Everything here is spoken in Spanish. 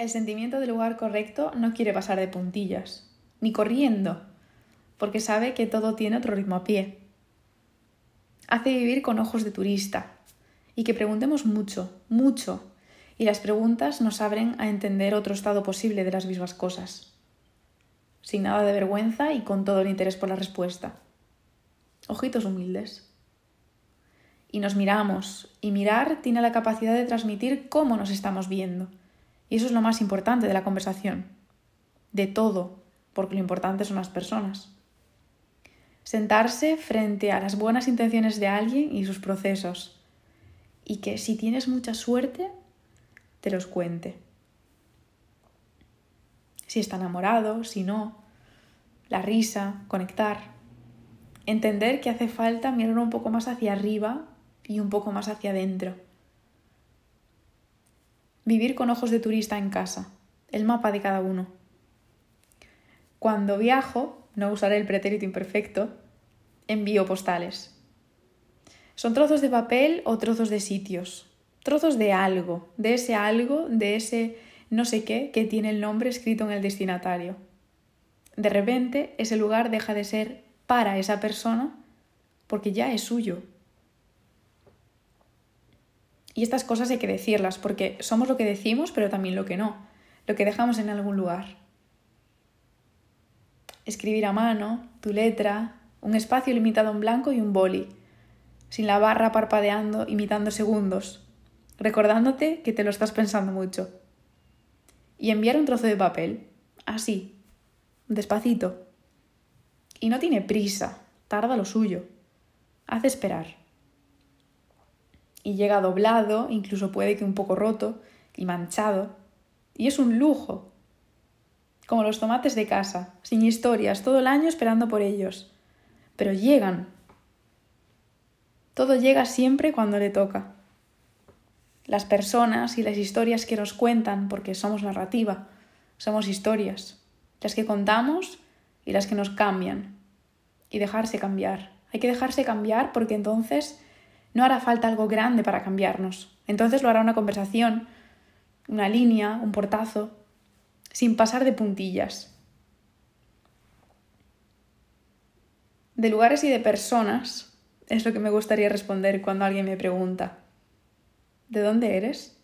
El sentimiento del lugar correcto no quiere pasar de puntillas, ni corriendo, porque sabe que todo tiene otro ritmo a pie. Hace vivir con ojos de turista y que preguntemos mucho, mucho, y las preguntas nos abren a entender otro estado posible de las mismas cosas, sin nada de vergüenza y con todo el interés por la respuesta. Ojitos humildes. Y nos miramos, y mirar tiene la capacidad de transmitir cómo nos estamos viendo y eso es lo más importante de la conversación. De todo, porque lo importante son las personas. Sentarse frente a las buenas intenciones de alguien y sus procesos. Y que si tienes mucha suerte, te los cuente. Si está enamorado, si no. La risa, conectar. Entender que hace falta mirar un poco más hacia arriba y un poco más hacia adentro Vivir con ojos de turista en casa. El mapa de cada uno. Cuando viajo, no usaré el pretérito imperfecto, envío postales. Son trozos de papel o trozos de sitios, trozos de algo, de ese algo, de ese no sé qué que tiene el nombre escrito en el destinatario. De repente, ese lugar deja de ser para esa persona porque ya es suyo, y estas cosas hay que decirlas, porque somos lo que decimos, pero también lo que no, lo que dejamos en algún lugar. Escribir a mano, tu letra, un espacio limitado en blanco y un boli, sin la barra parpadeando, imitando segundos, recordándote que te lo estás pensando mucho. Y enviar un trozo de papel, así, despacito. Y no tiene prisa, tarda lo suyo. Haz esperar y llega doblado, incluso puede que un poco roto y manchado. Y es un lujo. Como los tomates de casa, sin historias, todo el año esperando por ellos. Pero llegan. Todo llega siempre cuando le toca. Las personas y las historias que nos cuentan, porque somos narrativa, somos historias. Las que contamos y las que nos cambian. Y dejarse cambiar. Hay que dejarse cambiar porque entonces no hará falta algo grande para cambiarnos. Entonces lo hará una conversación, una línea, un portazo, sin pasar de puntillas. De lugares y de personas es lo que me gustaría responder cuando alguien me pregunta, ¿de dónde eres?